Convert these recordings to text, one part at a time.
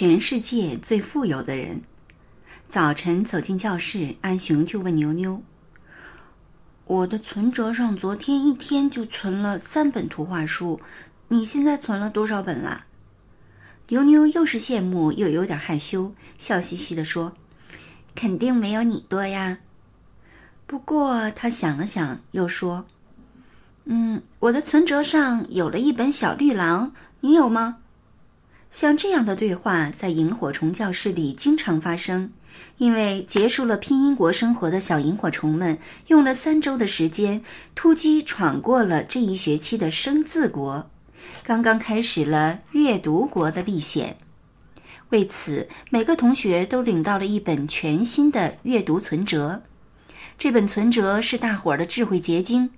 全世界最富有的人。早晨走进教室，安雄就问牛牛：“我的存折上昨天一天就存了三本图画书，你现在存了多少本啦？”牛牛又是羡慕又有点害羞，笑嘻嘻地说：“肯定没有你多呀。”不过他想了想，又说：“嗯，我的存折上有了一本小绿狼，你有吗？”像这样的对话在萤火虫教室里经常发生，因为结束了拼音国生活的小萤火虫们用了三周的时间突击闯过了这一学期的生字国，刚刚开始了阅读国的历险。为此，每个同学都领到了一本全新的阅读存折。这本存折是大伙儿的智慧结晶。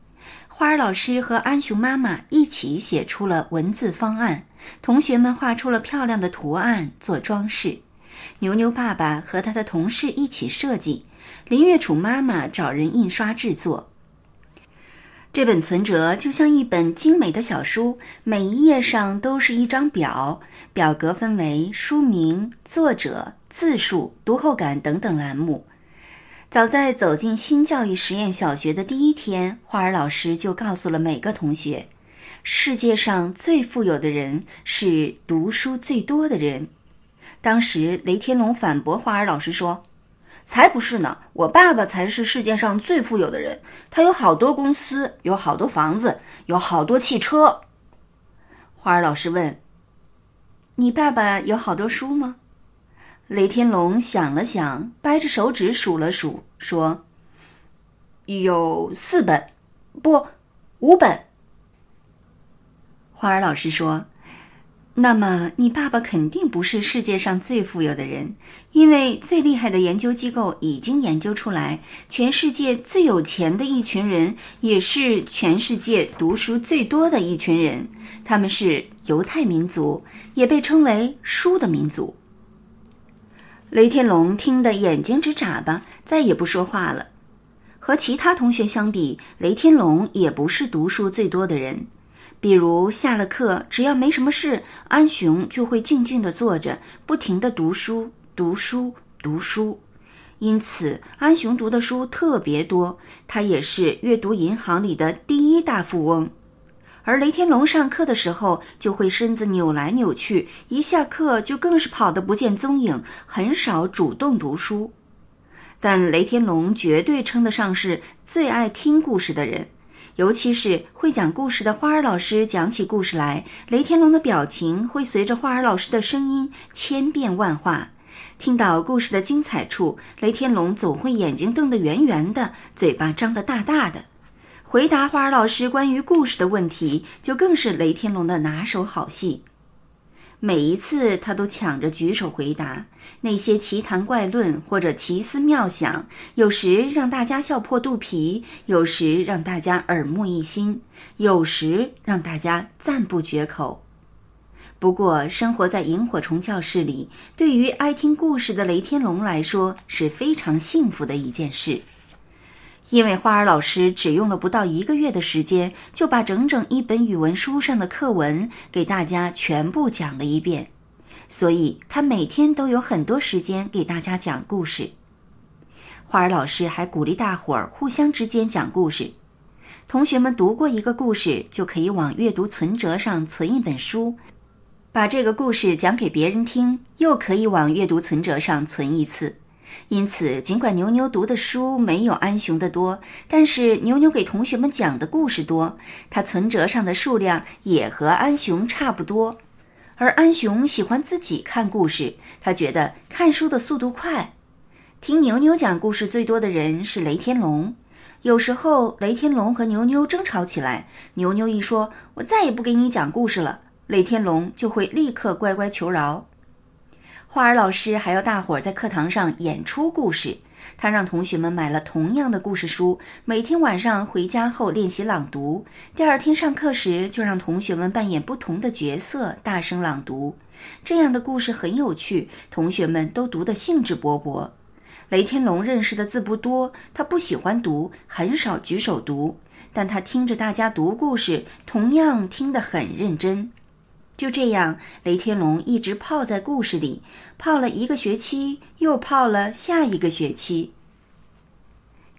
花儿老师和安雄妈妈一起写出了文字方案，同学们画出了漂亮的图案做装饰。牛牛爸爸和他的同事一起设计，林月楚妈妈找人印刷制作。这本存折就像一本精美的小书，每一页上都是一张表，表格分为书名、作者、字数、读后感等等栏目。早在走进新教育实验小学的第一天，花儿老师就告诉了每个同学：世界上最富有的人是读书最多的人。当时，雷天龙反驳花儿老师说：“才不是呢，我爸爸才是世界上最富有的人，他有好多公司，有好多房子，有好多汽车。”花儿老师问：“你爸爸有好多书吗？”雷天龙想了想，掰着手指数了数，说：“有四本，不，五本。”花儿老师说：“那么你爸爸肯定不是世界上最富有的人，因为最厉害的研究机构已经研究出来，全世界最有钱的一群人，也是全世界读书最多的一群人。他们是犹太民族，也被称为书的民族。”雷天龙听得眼睛直眨巴，再也不说话了。和其他同学相比，雷天龙也不是读书最多的人。比如下了课，只要没什么事，安雄就会静静地坐着，不停地读书、读书、读书。因此，安雄读的书特别多，他也是阅读银行里的第一大富翁。而雷天龙上课的时候就会身子扭来扭去，一下课就更是跑得不见踪影，很少主动读书。但雷天龙绝对称得上是最爱听故事的人，尤其是会讲故事的花儿老师讲起故事来，雷天龙的表情会随着花儿老师的声音千变万化。听到故事的精彩处，雷天龙总会眼睛瞪得圆圆的，嘴巴张得大大的。回答花儿老师关于故事的问题，就更是雷天龙的拿手好戏。每一次他都抢着举手回答，那些奇谈怪论或者奇思妙想，有时让大家笑破肚皮，有时让大家耳目一新，有时让大家赞不绝口。不过，生活在萤火虫教室里，对于爱听故事的雷天龙来说是非常幸福的一件事。因为花儿老师只用了不到一个月的时间，就把整整一本语文书上的课文给大家全部讲了一遍，所以他每天都有很多时间给大家讲故事。花儿老师还鼓励大伙儿互相之间讲故事，同学们读过一个故事，就可以往阅读存折上存一本书，把这个故事讲给别人听，又可以往阅读存折上存一次。因此，尽管牛牛读的书没有安雄的多，但是牛牛给同学们讲的故事多，他存折上的数量也和安雄差不多。而安雄喜欢自己看故事，他觉得看书的速度快。听牛牛讲故事最多的人是雷天龙。有时候，雷天龙和牛牛争吵起来，牛牛一说“我再也不给你讲故事了”，雷天龙就会立刻乖乖求饶。花儿老师还要大伙儿在课堂上演出故事。他让同学们买了同样的故事书，每天晚上回家后练习朗读。第二天上课时，就让同学们扮演不同的角色，大声朗读。这样的故事很有趣，同学们都读得兴致勃勃。雷天龙认识的字不多，他不喜欢读，很少举手读，但他听着大家读故事，同样听得很认真。就这样，雷天龙一直泡在故事里，泡了一个学期，又泡了下一个学期。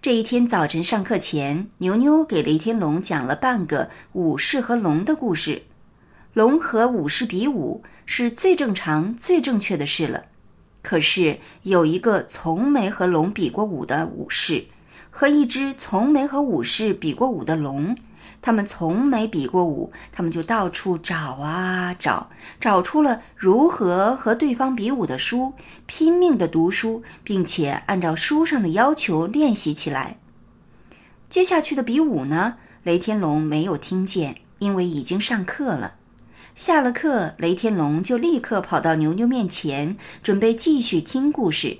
这一天早晨上课前，牛牛给雷天龙讲了半个武士和龙的故事。龙和武士比武是最正常、最正确的事了。可是有一个从没和龙比过武的武士，和一只从没和武士比过武的龙。他们从没比过武，他们就到处找啊找，找出了如何和对方比武的书，拼命的读书，并且按照书上的要求练习起来。接下去的比武呢？雷天龙没有听见，因为已经上课了。下了课，雷天龙就立刻跑到牛牛面前，准备继续听故事。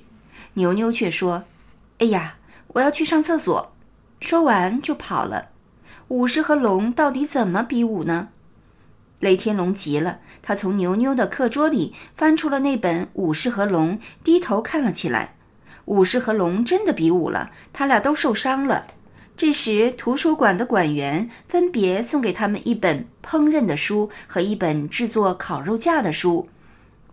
牛牛却说：“哎呀，我要去上厕所。”说完就跑了。武士和龙到底怎么比武呢？雷天龙急了，他从牛牛的课桌里翻出了那本《武士和龙》，低头看了起来。武士和龙真的比武了，他俩都受伤了。这时，图书馆的馆员分别送给他们一本烹饪的书和一本制作烤肉架的书。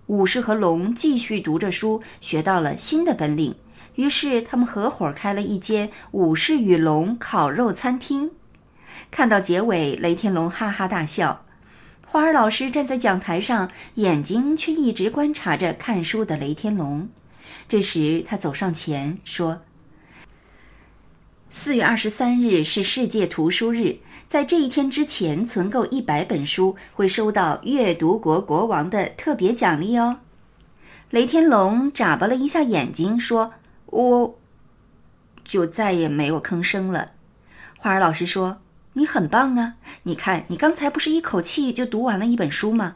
武士和龙继续读着书，学到了新的本领。于是，他们合伙开了一间“武士与龙烤肉餐厅”。看到结尾，雷天龙哈哈大笑。花儿老师站在讲台上，眼睛却一直观察着看书的雷天龙。这时，他走上前说：“四月二十三日是世界图书日，在这一天之前存够一百本书，会收到阅读国国王的特别奖励哦。”雷天龙眨巴了一下眼睛，说：“我……”就再也没有吭声了。花儿老师说。你很棒啊！你看，你刚才不是一口气就读完了一本书吗？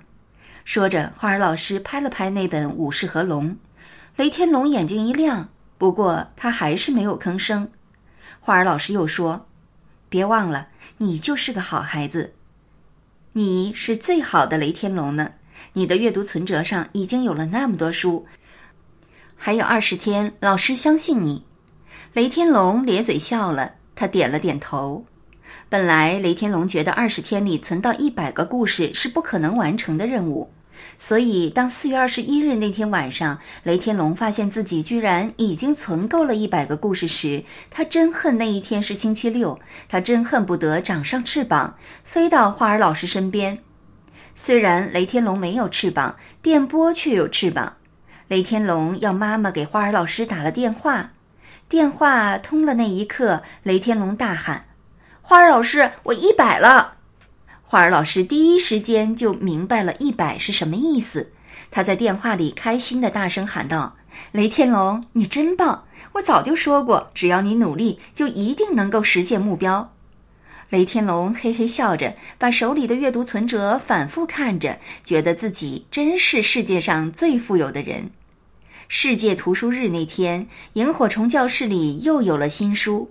说着，花儿老师拍了拍那本《武士和龙》，雷天龙眼睛一亮，不过他还是没有吭声。花儿老师又说：“别忘了，你就是个好孩子，你是最好的雷天龙呢。你的阅读存折上已经有了那么多书，还有二十天，老师相信你。”雷天龙咧嘴笑了，他点了点头。本来雷天龙觉得二十天里存到一百个故事是不可能完成的任务，所以当四月二十一日那天晚上，雷天龙发现自己居然已经存够了一百个故事时，他真恨那一天是星期六，他真恨不得长上翅膀飞到花儿老师身边。虽然雷天龙没有翅膀，电波却有翅膀。雷天龙要妈妈给花儿老师打了电话，电话通了那一刻，雷天龙大喊。花儿老师，我一百了。花儿老师第一时间就明白了一百是什么意思，他在电话里开心的大声喊道：“雷天龙，你真棒！我早就说过，只要你努力，就一定能够实现目标。”雷天龙嘿嘿笑着，把手里的阅读存折反复看着，觉得自己真是世界上最富有的人。世界图书日那天，萤火虫教室里又有了新书。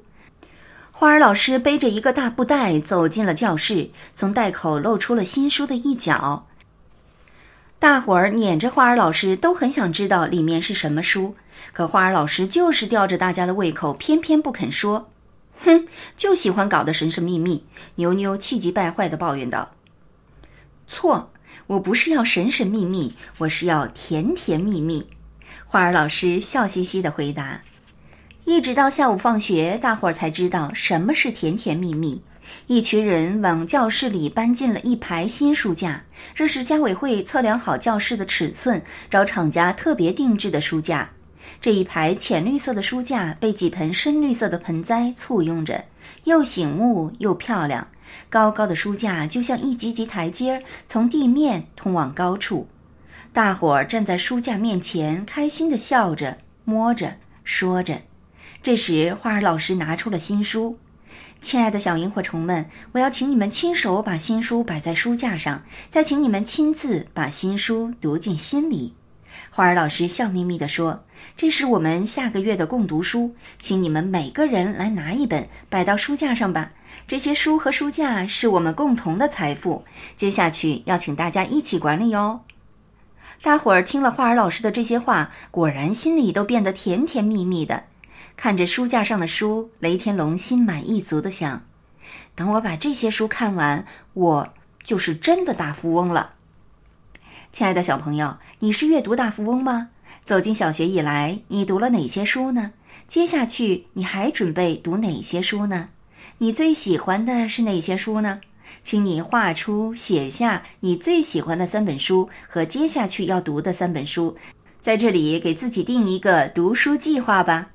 花儿老师背着一个大布袋走进了教室，从袋口露出了新书的一角。大伙儿撵着花儿老师，都很想知道里面是什么书，可花儿老师就是吊着大家的胃口，偏偏不肯说。哼，就喜欢搞得神神秘秘。牛牛气急败坏地抱怨道：“错，我不是要神神秘秘，我是要甜甜蜜蜜。”花儿老师笑嘻嘻地回答。一直到下午放学，大伙儿才知道什么是甜甜蜜蜜。一群人往教室里搬进了一排新书架，这是家委会测量好教室的尺寸，找厂家特别定制的书架。这一排浅绿色的书架被几盆深绿色的盆栽簇拥着，又醒目又漂亮。高高的书架就像一级级台阶，从地面通往高处。大伙儿站在书架面前，开心地笑着、摸着、说着。这时，花儿老师拿出了新书。亲爱的小萤火虫们，我要请你们亲手把新书摆在书架上，再请你们亲自把新书读进心里。花儿老师笑眯眯地说：“这是我们下个月的共读书，请你们每个人来拿一本，摆到书架上吧。这些书和书架是我们共同的财富，接下去要请大家一起管理哦。”大伙儿听了花儿老师的这些话，果然心里都变得甜甜蜜蜜的。看着书架上的书，雷天龙心满意足的想：“等我把这些书看完，我就是真的大富翁了。”亲爱的小朋友，你是阅读大富翁吗？走进小学以来，你读了哪些书呢？接下去你还准备读哪些书呢？你最喜欢的是哪些书呢？请你画出、写下你最喜欢的三本书和接下去要读的三本书，在这里给自己定一个读书计划吧。